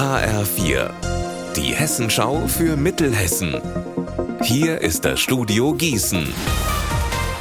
HR4, die Hessenschau für Mittelhessen. Hier ist das Studio Gießen.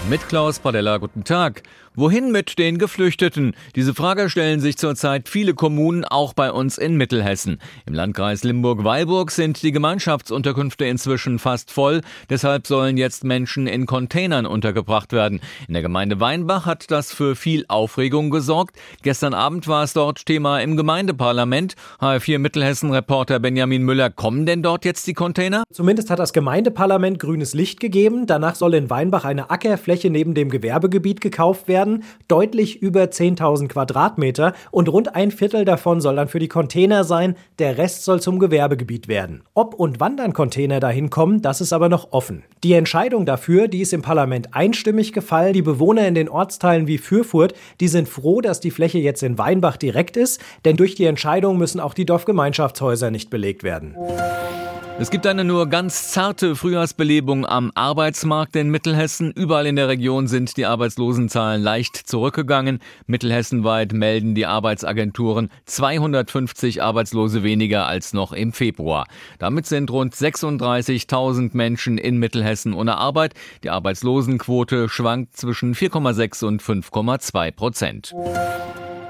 Mit Klaus Padella, guten Tag. Wohin mit den Geflüchteten? Diese Frage stellen sich zurzeit viele Kommunen, auch bei uns in Mittelhessen. Im Landkreis Limburg-Weilburg sind die Gemeinschaftsunterkünfte inzwischen fast voll. Deshalb sollen jetzt Menschen in Containern untergebracht werden. In der Gemeinde Weinbach hat das für viel Aufregung gesorgt. Gestern Abend war es dort Thema im Gemeindeparlament. HR4 Mittelhessen-Reporter Benjamin Müller, kommen denn dort jetzt die Container? Zumindest hat das Gemeindeparlament grünes Licht gegeben. Danach soll in Weinbach eine Ackerfläche neben dem Gewerbegebiet gekauft werden werden, deutlich über 10.000 Quadratmeter und rund ein Viertel davon soll dann für die Container sein, der Rest soll zum Gewerbegebiet werden. Ob und wann dann Container dahin kommen, das ist aber noch offen. Die Entscheidung dafür, die ist im Parlament einstimmig gefallen. Die Bewohner in den Ortsteilen wie Fürfurt, die sind froh, dass die Fläche jetzt in Weinbach direkt ist, denn durch die Entscheidung müssen auch die Dorfgemeinschaftshäuser nicht belegt werden. Es gibt eine nur ganz zarte Frühjahrsbelebung am Arbeitsmarkt in Mittelhessen. Überall in der Region sind die Arbeitslosenzahlen leicht zurückgegangen. Mittelhessenweit melden die Arbeitsagenturen 250 Arbeitslose weniger als noch im Februar. Damit sind rund 36.000 Menschen in Mittelhessen ohne Arbeit. Die Arbeitslosenquote schwankt zwischen 4,6 und 5,2 Prozent.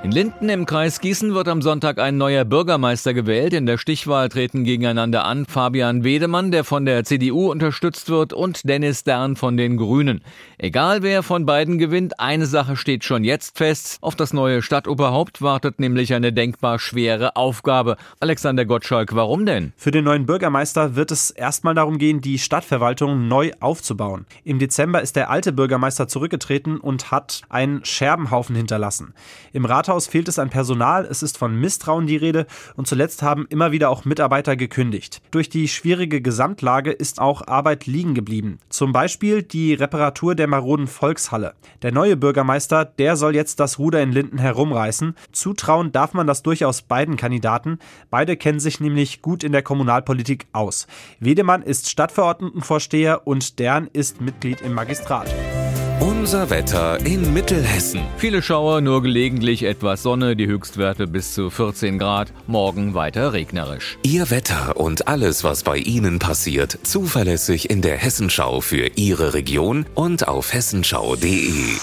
In Linden im Kreis Gießen wird am Sonntag ein neuer Bürgermeister gewählt. In der Stichwahl treten gegeneinander an Fabian Wedemann, der von der CDU unterstützt wird, und Dennis Dern von den Grünen. Egal wer von beiden gewinnt, eine Sache steht schon jetzt fest. Auf das neue Stadtoberhaupt wartet nämlich eine denkbar schwere Aufgabe. Alexander Gottschalk, warum denn? Für den neuen Bürgermeister wird es erstmal darum gehen, die Stadtverwaltung neu aufzubauen. Im Dezember ist der alte Bürgermeister zurückgetreten und hat einen Scherbenhaufen hinterlassen. Im Rat Rathaus fehlt es an Personal, es ist von Misstrauen die Rede und zuletzt haben immer wieder auch Mitarbeiter gekündigt. Durch die schwierige Gesamtlage ist auch Arbeit liegen geblieben. Zum Beispiel die Reparatur der maroden Volkshalle. Der neue Bürgermeister, der soll jetzt das Ruder in Linden herumreißen. Zutrauen darf man das durchaus beiden Kandidaten. Beide kennen sich nämlich gut in der Kommunalpolitik aus. Wedemann ist Stadtverordnetenvorsteher und Dern ist Mitglied im Magistrat. Unser Wetter in Mittelhessen. Viele Schauer, nur gelegentlich etwas Sonne, die Höchstwerte bis zu 14 Grad, morgen weiter regnerisch. Ihr Wetter und alles, was bei Ihnen passiert, zuverlässig in der Hessenschau für Ihre Region und auf hessenschau.de.